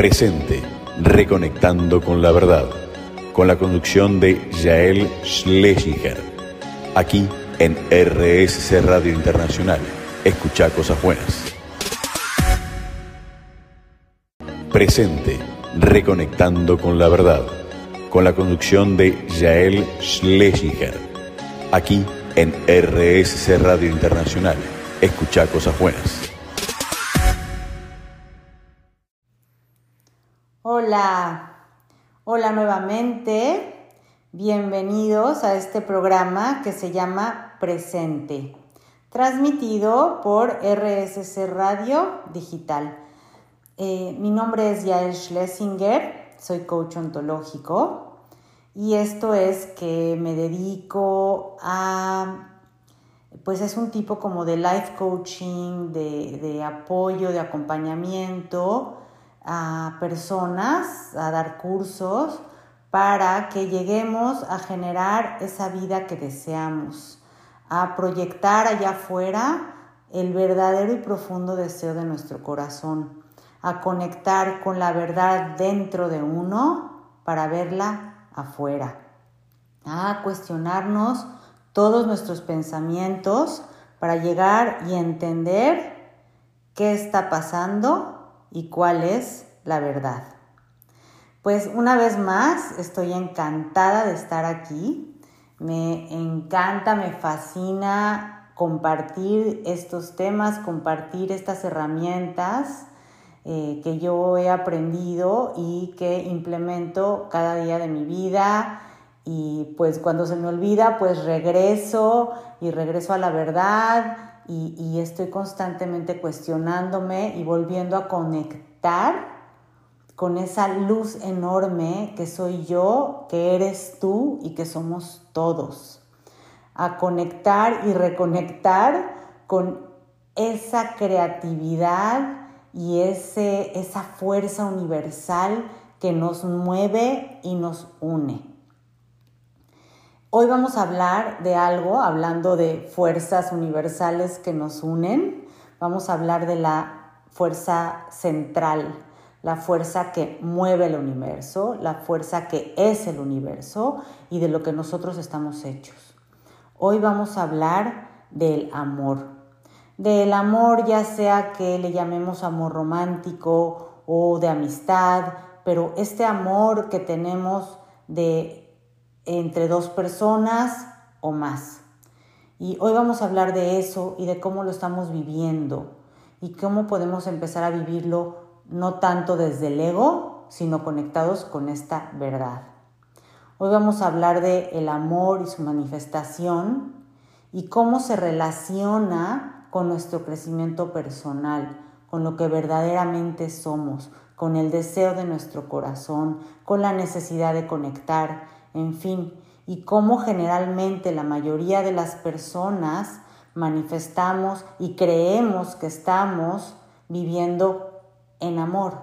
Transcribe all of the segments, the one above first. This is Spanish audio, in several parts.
Presente, reconectando con la verdad, con la conducción de Yael Schlesinger, aquí en RSC Radio Internacional. Escucha cosas buenas. Presente, reconectando con la verdad, con la conducción de Yael Schlesinger, aquí en RSC Radio Internacional. Escucha cosas buenas. Hola, hola nuevamente. Bienvenidos a este programa que se llama Presente, transmitido por RSC Radio Digital. Eh, mi nombre es Yael Schlesinger, soy coach ontológico y esto es que me dedico a, pues es un tipo como de life coaching, de, de apoyo, de acompañamiento a personas, a dar cursos, para que lleguemos a generar esa vida que deseamos, a proyectar allá afuera el verdadero y profundo deseo de nuestro corazón, a conectar con la verdad dentro de uno para verla afuera, a cuestionarnos todos nuestros pensamientos para llegar y entender qué está pasando y cuál es la verdad. Pues una vez más, estoy encantada de estar aquí. Me encanta, me fascina compartir estos temas, compartir estas herramientas eh, que yo he aprendido y que implemento cada día de mi vida. Y pues cuando se me olvida, pues regreso y regreso a la verdad y, estoy constantemente cuestionándome y volviendo a conectar con esa luz enorme que soy yo, que eres tú y que somos todos. A conectar y reconectar con esa creatividad y ese, esa fuerza universal que nos mueve y nos une. Hoy vamos a hablar de algo, hablando de fuerzas universales que nos unen. Vamos a hablar de la fuerza central, la fuerza que mueve el universo, la fuerza que es el universo y de lo que nosotros estamos hechos. Hoy vamos a hablar del amor. Del amor ya sea que le llamemos amor romántico o de amistad, pero este amor que tenemos de entre dos personas o más. Y hoy vamos a hablar de eso y de cómo lo estamos viviendo y cómo podemos empezar a vivirlo no tanto desde el ego, sino conectados con esta verdad. Hoy vamos a hablar de el amor y su manifestación y cómo se relaciona con nuestro crecimiento personal, con lo que verdaderamente somos, con el deseo de nuestro corazón, con la necesidad de conectar en fin, y cómo generalmente la mayoría de las personas manifestamos y creemos que estamos viviendo en amor,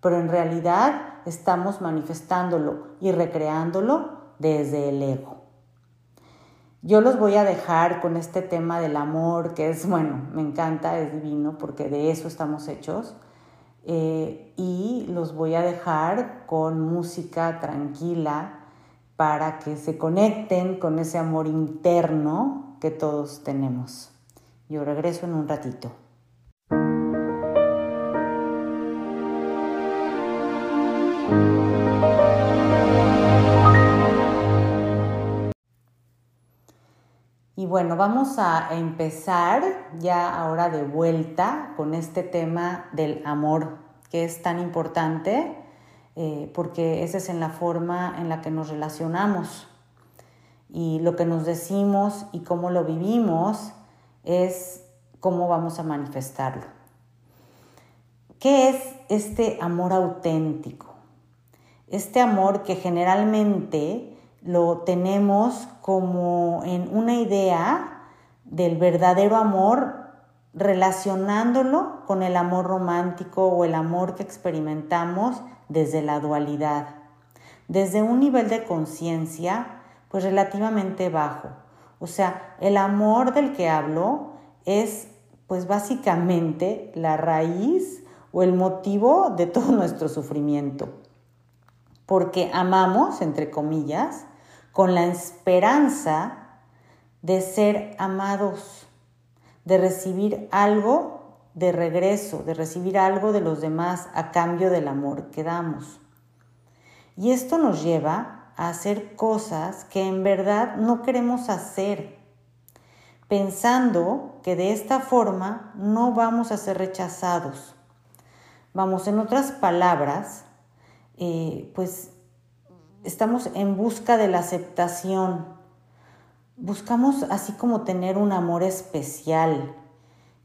pero en realidad estamos manifestándolo y recreándolo desde el ego. Yo los voy a dejar con este tema del amor, que es, bueno, me encanta, es divino, porque de eso estamos hechos. Eh, y los voy a dejar con música tranquila, para que se conecten con ese amor interno que todos tenemos. Yo regreso en un ratito. Y bueno, vamos a empezar ya ahora de vuelta con este tema del amor que es tan importante eh, porque esa es en la forma en la que nos relacionamos. Y lo que nos decimos y cómo lo vivimos es cómo vamos a manifestarlo. ¿Qué es este amor auténtico? Este amor que generalmente lo tenemos como en una idea del verdadero amor relacionándolo con el amor romántico o el amor que experimentamos desde la dualidad, desde un nivel de conciencia pues relativamente bajo. O sea, el amor del que hablo es pues básicamente la raíz o el motivo de todo nuestro sufrimiento. Porque amamos, entre comillas, con la esperanza de ser amados, de recibir algo de regreso, de recibir algo de los demás a cambio del amor que damos. Y esto nos lleva a hacer cosas que en verdad no queremos hacer, pensando que de esta forma no vamos a ser rechazados. Vamos, en otras palabras, eh, pues estamos en busca de la aceptación. Buscamos así como tener un amor especial.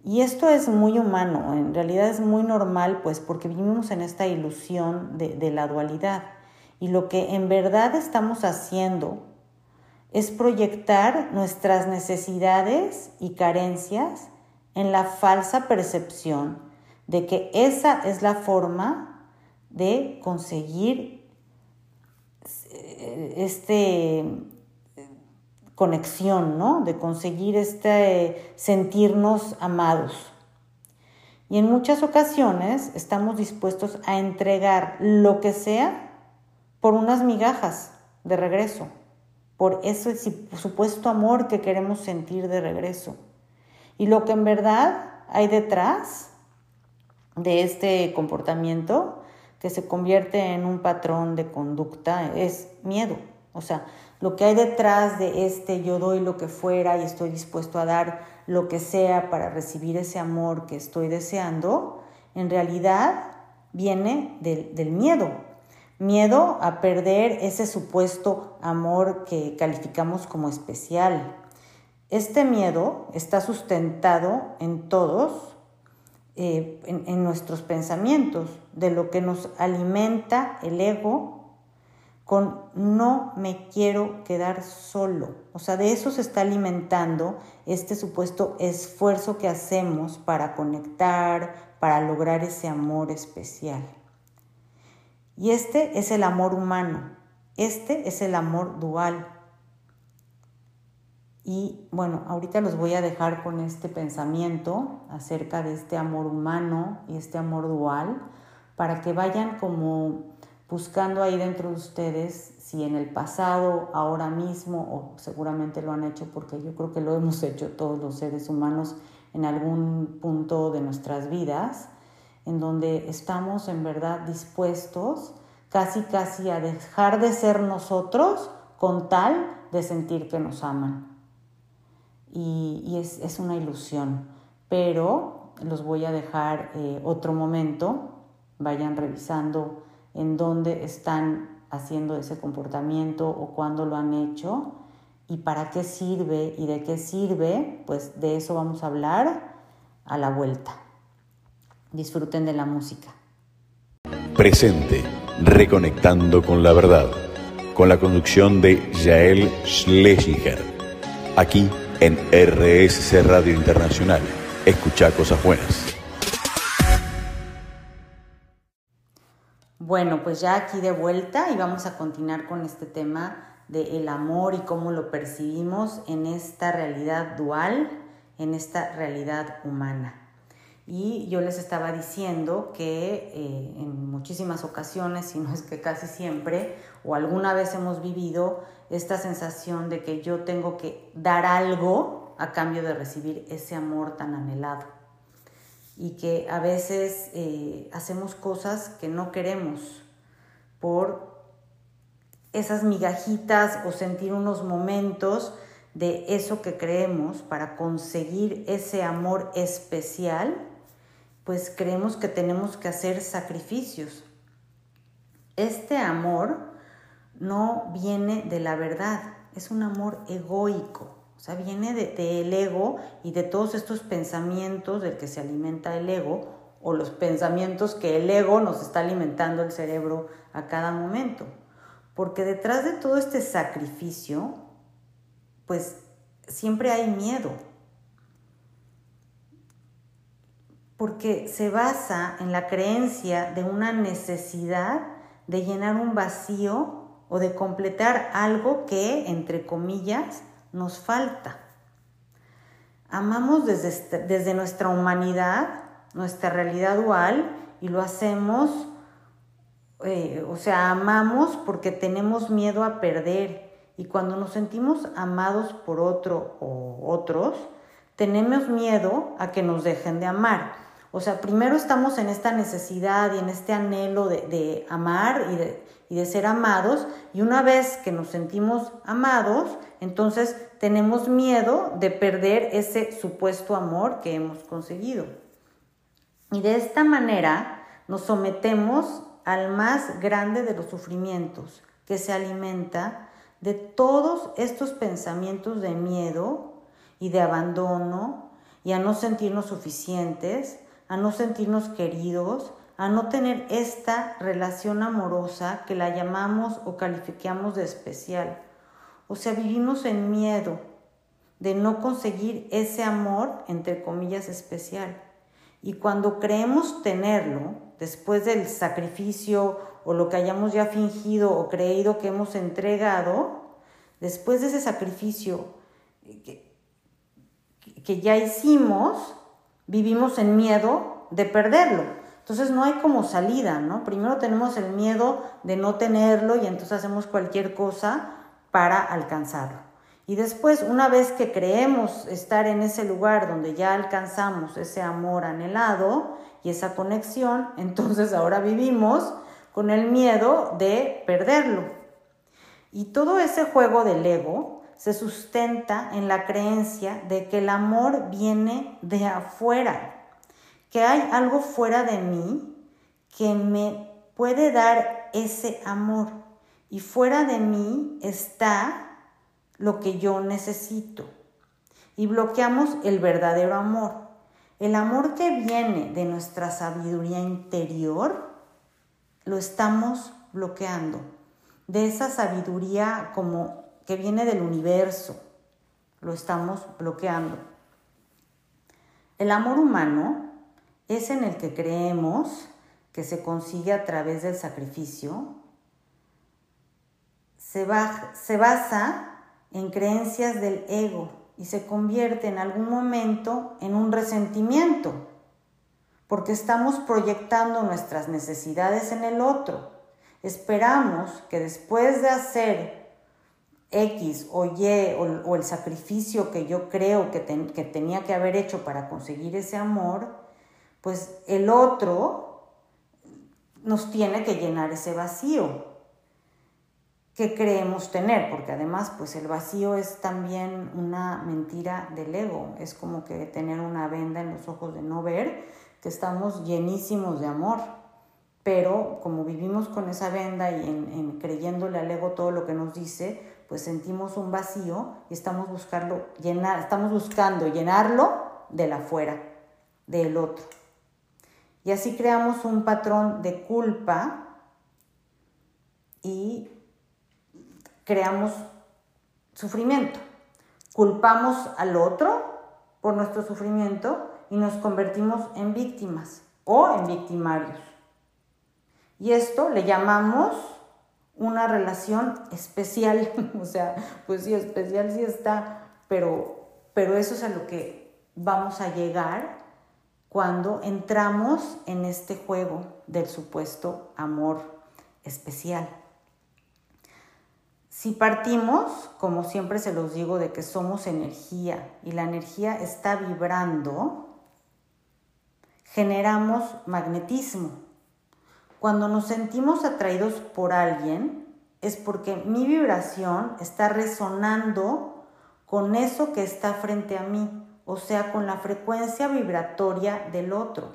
Y esto es muy humano, en realidad es muy normal, pues porque vivimos en esta ilusión de, de la dualidad. Y lo que en verdad estamos haciendo es proyectar nuestras necesidades y carencias en la falsa percepción de que esa es la forma de conseguir eh, este conexión, ¿no? De conseguir este sentirnos amados. Y en muchas ocasiones estamos dispuestos a entregar lo que sea por unas migajas de regreso por ese supuesto amor que queremos sentir de regreso. Y lo que en verdad hay detrás de este comportamiento que se convierte en un patrón de conducta es miedo. O sea, lo que hay detrás de este yo doy lo que fuera y estoy dispuesto a dar lo que sea para recibir ese amor que estoy deseando, en realidad viene del, miedo, Miedo a perder ese supuesto amor que calificamos como especial. Este miedo está sustentado en todos, eh, en, nuestros pensamientos, de lo que nos alimenta el ego con no me quiero quedar solo. O sea, de eso se está alimentando este supuesto esfuerzo que hacemos para conectar, para lograr ese amor especial. Y este es el amor humano, este es el amor dual. Y bueno, ahorita los voy a dejar con este pensamiento acerca de este amor humano y este amor dual, para que vayan como buscando ahí dentro de ustedes si en el pasado, ahora mismo, o seguramente lo han hecho porque yo creo que lo hemos hecho todos los seres humanos en algún punto de nuestras vidas, en donde estamos en verdad dispuestos casi casi a dejar de ser nosotros con tal de sentir que nos aman. Y, es, una ilusión, pero los voy a dejar eh, otro momento, vayan revisando en dónde están haciendo ese comportamiento o cuándo lo han hecho y para qué sirve y de qué sirve, pues de eso vamos a hablar a la vuelta. Disfruten de la música. Presente, reconectando con la verdad, con la conducción de Yael Schlesinger, aquí en RSC Radio Internacional. Escucha cosas buenas. Bueno, pues ya aquí de vuelta y vamos a continuar con este tema de el amor y cómo lo percibimos en esta realidad dual, en esta realidad humana. Y yo les estaba diciendo que eh, en muchísimas ocasiones, si no es que casi siempre, o alguna vez hemos vivido esta sensación de que yo tengo que dar algo a cambio de recibir ese amor tan anhelado. Y que a veces eh, hacemos cosas que no queremos por esas migajitas o sentir unos momentos de eso que creemos para conseguir ese amor especial pues creemos que tenemos que hacer sacrificios. Este amor no viene de la verdad, es un amor egoico, o sea, viene del de, ego y de todos estos pensamientos del que se alimenta el ego o los pensamientos que el ego nos está alimentando el cerebro a cada momento. Porque detrás de todo este sacrificio, pues siempre hay miedo, porque se basa en la creencia de una necesidad de llenar un vacío o de completar algo que, entre comillas, nos falta. Amamos desde, desde nuestra humanidad, nuestra realidad dual, y lo hacemos, eh, o sea, amamos porque tenemos miedo a perder. Y cuando nos sentimos amados por otro o otros, tenemos miedo a que nos dejen de amar. O sea, primero estamos en esta necesidad y en este anhelo de, amar y de, y de ser amados, y una vez que nos sentimos amados, entonces tenemos miedo de perder ese supuesto amor que hemos conseguido. Y de esta manera nos sometemos al más grande de los sufrimientos, que se alimenta de todos estos pensamientos de miedo y de abandono y a no sentirnos suficientes, a no sentirnos queridos, a no tener esta relación amorosa que la llamamos o calificamos de especial. O sea, vivimos en miedo de no conseguir ese amor, entre comillas, especial. Y cuando creemos tenerlo, después del sacrificio o lo que hayamos ya fingido o creído que hemos entregado, después de ese sacrificio que, que ya hicimos, vivimos en miedo de perderlo. Entonces no hay como salida, ¿no? Primero tenemos el miedo de no tenerlo y entonces hacemos cualquier cosa para alcanzarlo. Y después, una vez que creemos estar en ese lugar donde ya alcanzamos ese amor anhelado y esa conexión, entonces ahora vivimos con el miedo de perderlo. Y todo ese juego del ego se sustenta en la creencia de que el amor viene de afuera, que hay algo fuera de mí que me puede dar ese amor y fuera de mí está lo que yo necesito. Y bloqueamos el verdadero amor. El amor que viene de nuestra sabiduría interior, lo estamos bloqueando. De esa sabiduría como que viene del universo, lo estamos bloqueando. El amor humano es en el que creemos que se consigue a través del sacrificio. Se, se basa en creencias del ego y se convierte en algún momento en un resentimiento, porque estamos proyectando nuestras necesidades en el otro. Esperamos que después de hacer X o Y o, el sacrificio que yo creo que, que tenía que haber hecho para conseguir ese amor, pues el otro nos tiene que llenar ese vacío que creemos tener, porque además pues el vacío es también una mentira del ego, es como que tener una venda en los ojos de no ver que estamos llenísimos de amor, pero como vivimos con esa venda y en, creyéndole al ego todo lo que nos dice, pues sentimos un vacío y estamos, buscando llenar, estamos buscando llenarlo de la fuera, del otro. Y así creamos un patrón de culpa y creamos sufrimiento. Culpamos al otro por nuestro sufrimiento y nos convertimos en víctimas o en victimarios. Y esto le llamamos una relación especial, o sea, pues sí, especial sí está, pero, pero eso es a lo que vamos a llegar cuando entramos en este juego del supuesto amor especial. Si partimos, como siempre se los digo, de que somos energía y la energía está vibrando, generamos magnetismo. Cuando nos sentimos atraídos por alguien, es porque mi vibración está resonando con eso que está frente a mí, o sea, con la frecuencia vibratoria del otro.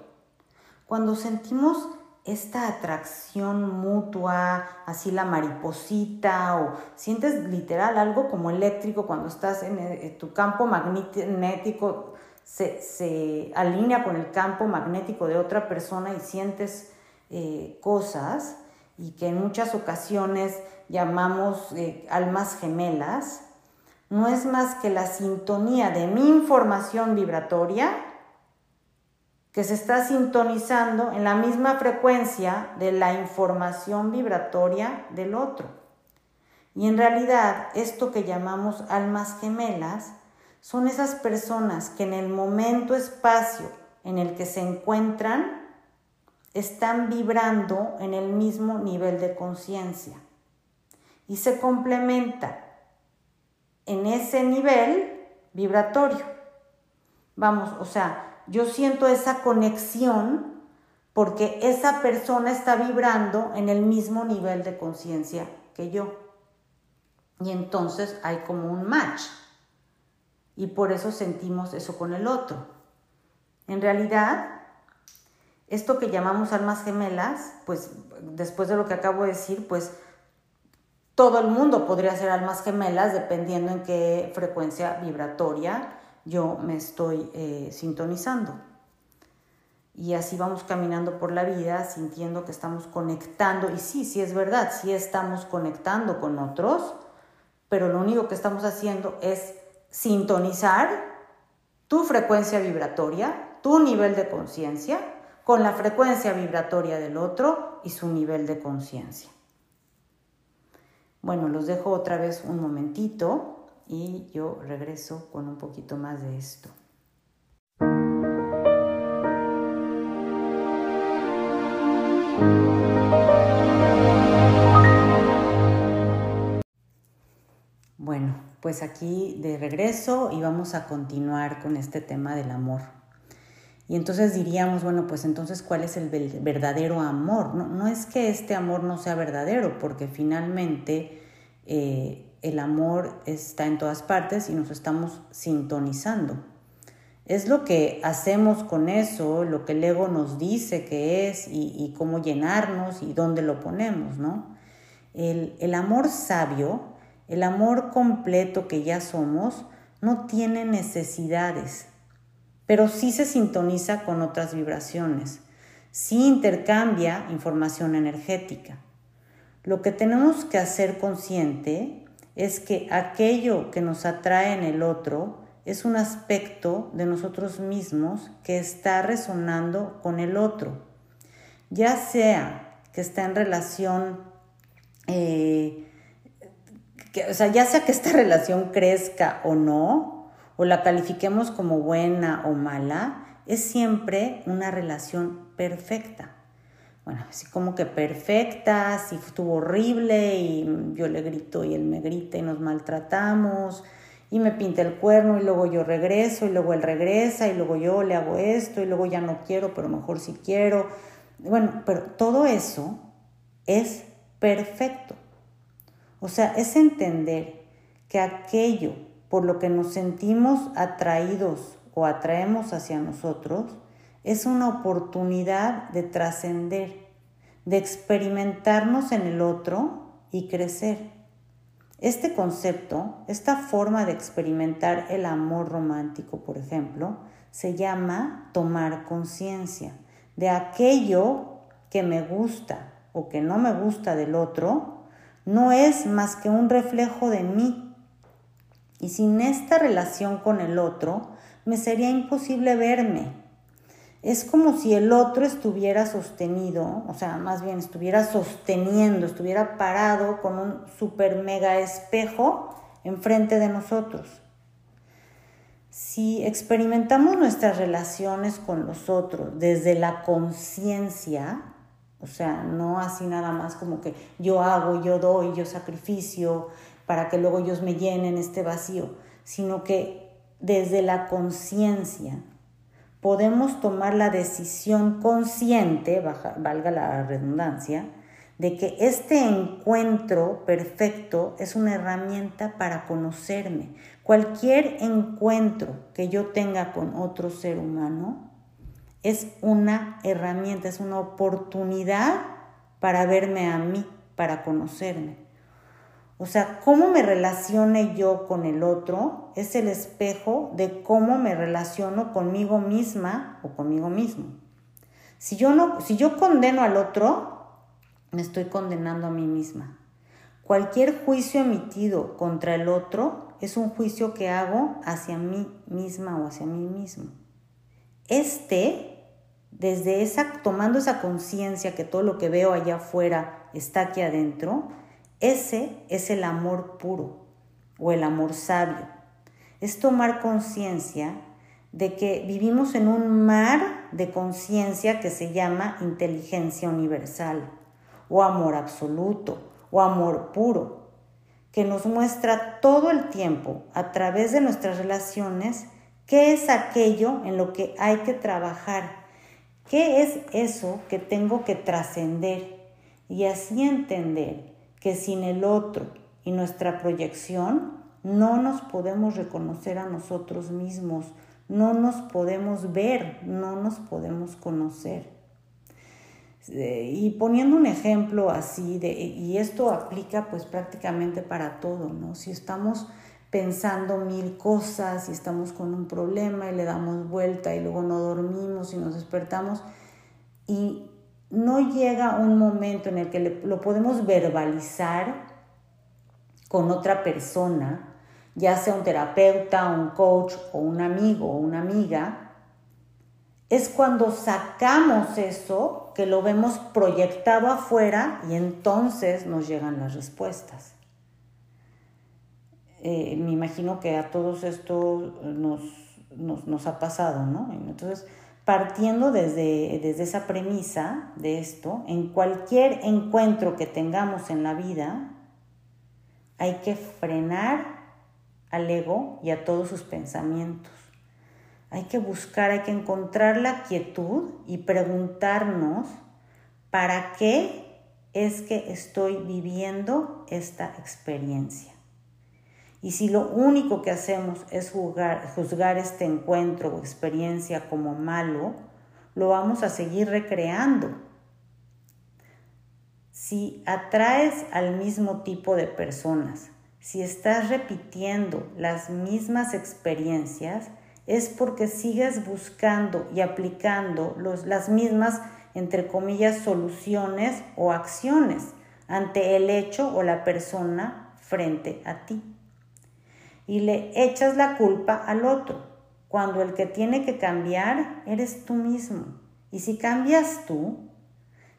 Cuando sentimos esta atracción mutua, así la mariposita, o sientes literal algo como eléctrico cuando estás en, eh, tu campo magnético, se, alinea con el campo magnético de otra persona y sientes eh, cosas, y que en muchas ocasiones llamamos eh, almas gemelas, no es más que la sintonía de mi información vibratoria que se está sintonizando en la misma frecuencia de la información vibratoria del otro. Y en realidad esto que llamamos almas gemelas son esas personas que en el momento espacio en el que se encuentran están vibrando en el mismo nivel de conciencia y se complementa en ese nivel vibratorio. Vamos, o sea, yo siento esa conexión porque esa persona está vibrando en el mismo nivel de conciencia que yo. Y entonces hay como un match. Y por eso sentimos eso con el otro. En realidad, esto que llamamos almas gemelas, pues después de lo que acabo de decir, pues todo el mundo podría ser almas gemelas dependiendo en qué frecuencia vibratoria yo me estoy eh, sintonizando. Y así vamos caminando por la vida sintiendo que estamos conectando. Y sí, sí es verdad, sí estamos conectando con otros, pero lo único que estamos haciendo es sintonizar tu frecuencia vibratoria, tu nivel de conciencia, con la frecuencia vibratoria del otro y su nivel de conciencia. Bueno, los dejo otra vez un momentito y yo regreso con un poquito más de esto. Bueno, pues aquí de regreso y vamos a continuar con este tema del amor. Y entonces diríamos, bueno, pues entonces, ¿cuál es el verdadero amor? No, es que este amor no sea verdadero, porque finalmente eh, el amor está en todas partes y nos estamos sintonizando. Es lo que hacemos con eso, lo que el ego nos dice que es y, cómo llenarnos y dónde lo ponemos, ¿no? El, el amor sabio, el amor completo que ya somos, no tiene necesidades, pero sí se sintoniza con otras vibraciones, sí intercambia información energética. Lo que tenemos que hacer consciente es que aquello que nos atrae en el otro es un aspecto de nosotros mismos que está resonando con el otro, ya sea que está en relación, eh, o sea, ya sea que esta relación crezca o no, o la califiquemos como buena o mala, es siempre una relación perfecta. Bueno, así como que perfecta, si estuvo horrible y yo le grito y él me grita y nos maltratamos y me pinta el cuerno y luego yo regreso y luego él regresa y luego yo le hago esto y luego ya no quiero, pero mejor si quiero. Bueno, pero todo eso es perfecto. O sea, es entender que aquello por lo que nos sentimos atraídos o atraemos hacia nosotros, es una oportunidad de trascender, de experimentarnos en el otro y crecer. Este concepto, esta forma de experimentar el amor romántico, por ejemplo, se llama tomar conciencia de aquello que me gusta o que no me gusta del otro, no es más que un reflejo de mí y sin esta relación con el otro, me sería imposible verme. Es como si el otro estuviera sostenido, o sea, más bien estuviera sosteniendo, estuviera parado con un super mega espejo enfrente de nosotros. Si experimentamos nuestras relaciones con los otros desde la conciencia, o sea, no así nada más como que yo hago, yo doy, yo sacrificio, para que luego ellos me llenen este vacío, sino que desde la conciencia podemos tomar la decisión consciente, valga la redundancia, de que este encuentro perfecto es una herramienta para conocerme. Cualquier encuentro que yo tenga con otro ser humano es una herramienta, es una oportunidad para verme a mí, para conocerme. O sea, cómo me relacione yo con el otro es el espejo de cómo me relaciono conmigo misma o conmigo mismo. Si yo, no, si yo condeno al otro, me estoy condenando a mí misma. Cualquier juicio emitido contra el otro es un juicio que hago hacia mí misma o hacia mí mismo. Este, desde esa, tomando esa conciencia que todo lo que veo allá afuera está aquí adentro, ese es el amor puro o el amor sabio. Es tomar conciencia de que vivimos en un mar de conciencia que se llama inteligencia universal o amor absoluto o amor puro, que nos muestra todo el tiempo a través de nuestras relaciones qué es aquello en lo que hay que trabajar, qué es eso que tengo que trascender y así entender que sin el otro y nuestra proyección no nos podemos reconocer a nosotros mismos, no nos podemos ver, no nos podemos conocer. Eh, y poniendo un ejemplo así, de, y esto aplica pues prácticamente para todo, ¿no? Si estamos pensando mil cosas y estamos con un problema y le damos vuelta y luego no dormimos y nos despertamos y no llega un momento en el que lo podemos verbalizar con otra persona, ya sea un terapeuta, un coach o un amigo o una amiga, es cuando sacamos eso que lo vemos proyectado afuera y entonces nos llegan las respuestas. Eh, me imagino que a todos esto nos, nos, ha pasado, ¿no? Entonces, partiendo desde, desde esa premisa de esto, en cualquier encuentro que tengamos en la vida, hay que frenar al ego y a todos sus pensamientos. Hay que buscar, hay que encontrar la quietud y preguntarnos para qué es que estoy viviendo esta experiencia. Y si lo único que hacemos es juzgar este encuentro o experiencia como malo, lo vamos a seguir recreando. Si atraes al mismo tipo de personas, si estás repitiendo las mismas experiencias, es porque sigues buscando y aplicando las mismas, entre comillas, soluciones o acciones ante el hecho o la persona frente a ti y le echas la culpa al otro, cuando el que tiene que cambiar eres tú mismo. Y si cambias tú,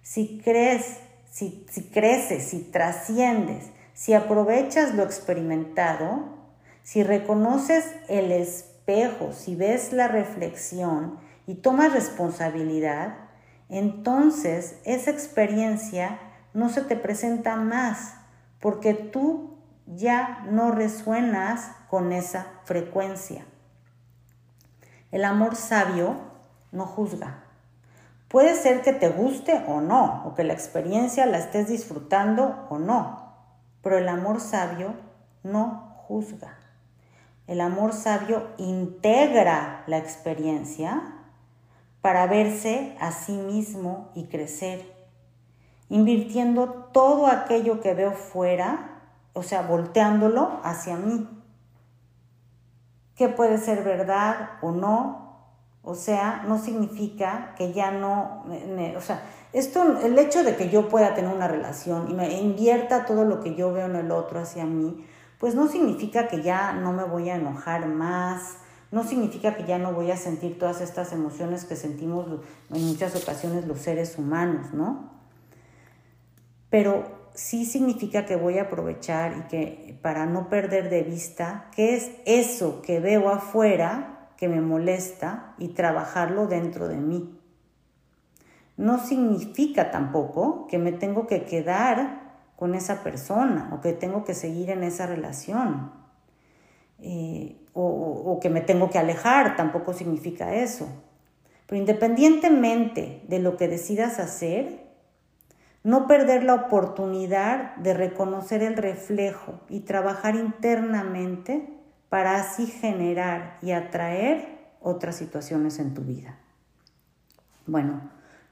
si crees, si, si creces, si trasciendes, si aprovechas lo experimentado, si reconoces el espejo, si ves la reflexión y tomas responsabilidad, entonces esa experiencia no se te presenta más, porque tú ya no resuenas con esa frecuencia. El amor sabio no juzga. Puede ser que te guste o no, o que la experiencia la estés disfrutando o no, pero el amor sabio no juzga. El amor sabio integra la experiencia para verse a sí mismo y crecer, invirtiendo todo aquello que veo fuera o sea, volteándolo hacia mí. ¿Qué puede ser verdad o no? O sea, no significa que ya no, o sea, esto, el hecho de que yo pueda tener una relación y me invierta todo lo que yo veo en el otro hacia mí, pues no significa que ya no me voy a enojar más, no significa que ya no voy a sentir todas estas emociones que sentimos en muchas ocasiones los seres humanos, ¿no? Pero sí significa que voy a aprovechar y que para no perder de vista qué es eso que veo afuera que me molesta y trabajarlo dentro de mí. No significa tampoco que me tengo que quedar con esa persona o que tengo que seguir en esa relación eh, o, o que me tengo que alejar, tampoco significa eso. Pero independientemente de lo que decidas hacer, no perder la oportunidad de reconocer el reflejo y trabajar internamente para así generar y atraer otras situaciones en tu vida. Bueno,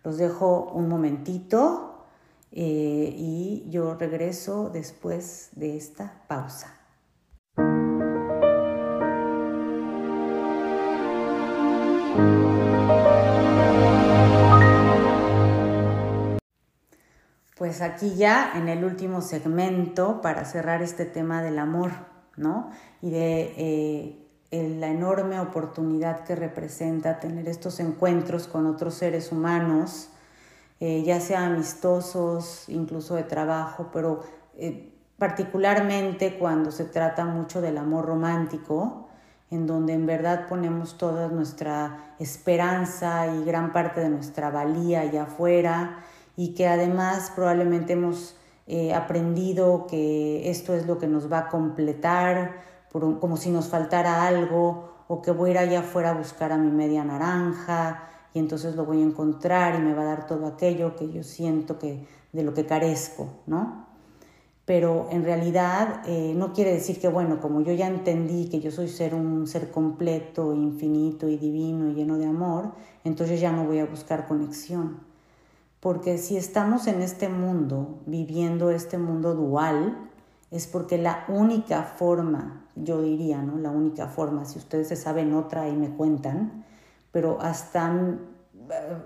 los dejo un momentito eh, y yo regreso después de esta pausa. Pues aquí ya en el último segmento para cerrar este tema del amor, ¿no? Y de eh, la enorme oportunidad que representa tener estos encuentros con otros seres humanos, eh, ya sea amistosos, incluso de trabajo, pero eh, particularmente cuando se trata mucho del amor romántico, en donde en verdad ponemos toda nuestra esperanza y gran parte de nuestra valía allá afuera y que además probablemente hemos eh, aprendido que esto es lo que nos va a completar, como si nos faltara algo, o que voy a ir allá afuera a buscar a mi media naranja y entonces lo voy a encontrar y me va a dar todo aquello que yo siento que de lo que carezco, ¿no? pero en realidad eh, no quiere decir que, bueno, como yo ya entendí que yo soy ser un ser completo, infinito y divino lleno de amor, entonces ya no voy a buscar conexión. Porque si estamos en este mundo, viviendo este mundo dual, es porque la única forma, yo diría, ¿no? La única forma, si ustedes se saben otra y me cuentan, pero hasta,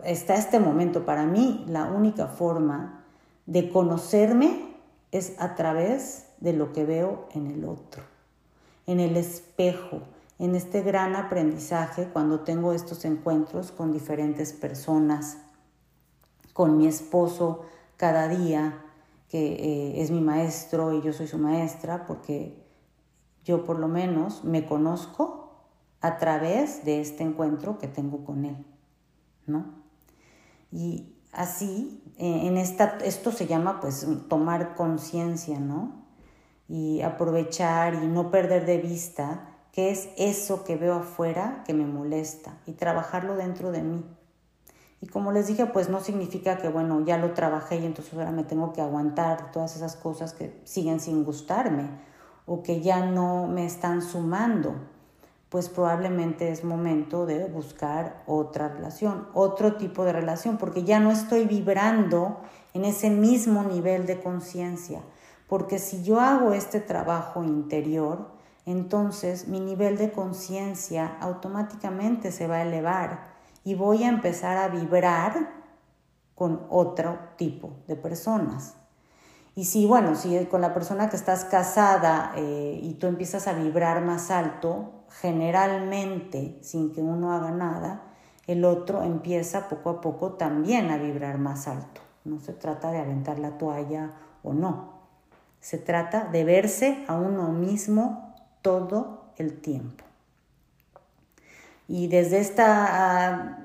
hasta este momento, para mí, la única forma de conocerme es a través de lo que veo en el otro, en el espejo, en este gran aprendizaje cuando tengo estos encuentros con diferentes personas, con mi esposo cada día, que eh, es mi maestro y yo soy su maestra, porque yo por lo menos me conozco a través de este encuentro que tengo con él, ¿no? Y así, eh, en esta, esto se llama pues tomar conciencia, ¿no? Y aprovechar y no perder de vista qué es eso que veo afuera que me molesta y trabajarlo dentro de mí. Y como les dije, pues no significa que, bueno, ya lo trabajé y entonces ahora me tengo que aguantar todas esas cosas que siguen sin gustarme o que ya no me están sumando pues probablemente es momento de buscar otra relación, otro tipo de relación, porque ya no estoy vibrando en ese mismo nivel de conciencia, porque si yo hago este trabajo interior, entonces mi nivel de conciencia automáticamente se va a elevar y voy a empezar a vibrar con otro tipo de personas. Y si, bueno, si con la persona que estás casada eh, y tú empiezas a vibrar más alto, generalmente, sin que uno haga nada, el otro empieza poco a poco también a vibrar más alto. No se trata de aventar la toalla o no. Se trata de verse a uno mismo todo el tiempo. Y desde esta ah,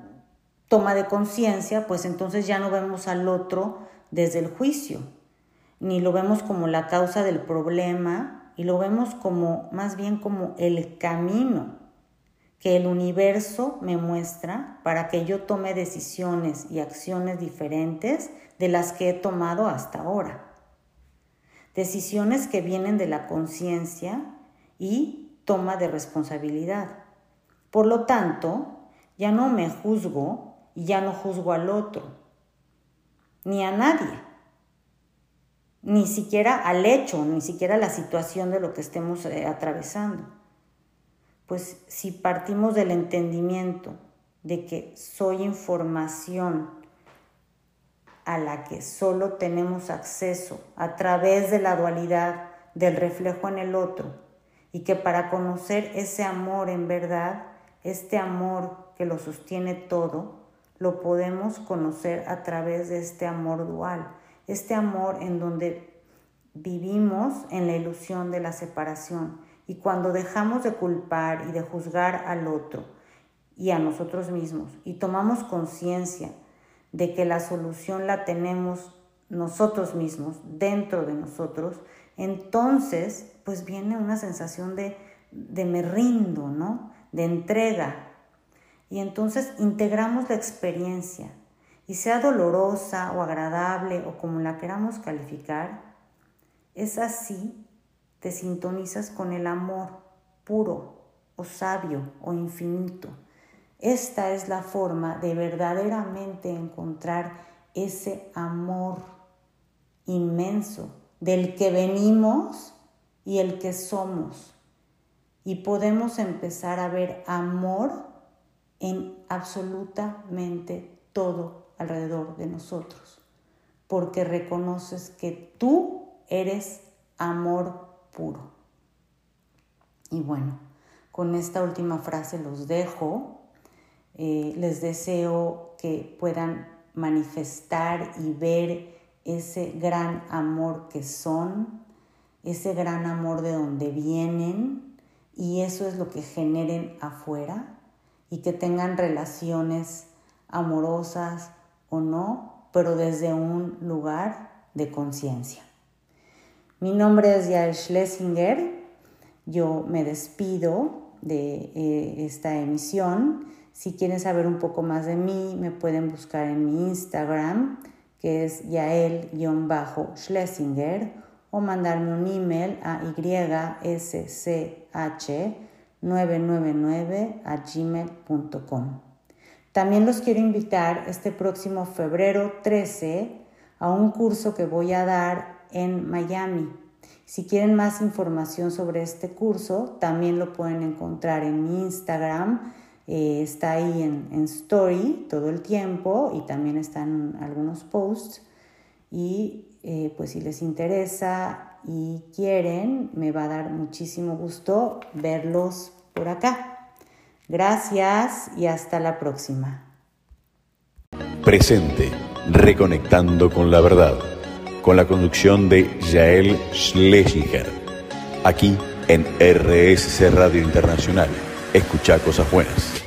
toma de conciencia, pues entonces ya no vemos al otro desde el juicio, ni lo vemos como la causa del problema, y lo vemos como más bien como el camino que el universo me muestra para que yo tome decisiones y acciones diferentes de las que he tomado hasta ahora. Decisiones que vienen de la conciencia y toma de responsabilidad. Por lo tanto, ya no me juzgo y ya no juzgo al otro, ni a nadie ni siquiera al hecho, ni siquiera a la situación de lo que estemos eh, atravesando. Pues si partimos del entendimiento de que soy información a la que solo tenemos acceso a través de la dualidad del reflejo en el otro, y que para conocer ese amor en verdad, este amor que lo sostiene todo, lo podemos conocer a través de este amor dual, este amor en donde vivimos en la ilusión de la separación y cuando dejamos de culpar y de juzgar al otro y a nosotros mismos y tomamos conciencia de que la solución la tenemos nosotros mismos, dentro de nosotros, entonces pues viene una sensación de, de me rindo, ¿no? De entrega. Y entonces integramos la experiencia y sea dolorosa o agradable o como la queramos calificar, es así te sintonizas con el amor puro o sabio o infinito. Esta es la forma de verdaderamente encontrar ese amor inmenso del que venimos y el que somos. Y podemos empezar a ver amor en absolutamente todo alrededor de nosotros, porque reconoces que tú eres amor puro. Y bueno, con esta última frase los dejo. Eh, les deseo que puedan manifestar y ver ese gran amor que son, ese gran amor de donde vienen, y eso es lo que generen afuera y que tengan relaciones amorosas o no, pero desde un lugar de conciencia. Mi nombre es Yael Schlesinger, yo me despido de eh, esta emisión. Si quieren saber un poco más de mí, me pueden buscar en mi Instagram, que es Yael-Schlesinger, o mandarme un email a ysch999 a gmail.com. También los quiero invitar este próximo febrero 13 a un curso que voy a dar en Miami. Si quieren más información sobre este curso, también lo pueden encontrar en mi Instagram. Eh, está ahí en, en, Story todo el tiempo y también están algunos posts. Y eh, pues si les interesa y quieren, me va a dar muchísimo gusto verlos por acá. Gracias y hasta la próxima. Presente, reconectando con la verdad con la conducción de Yael Schlesinger. Aquí en RSC Radio Internacional. Escucha cosas buenas.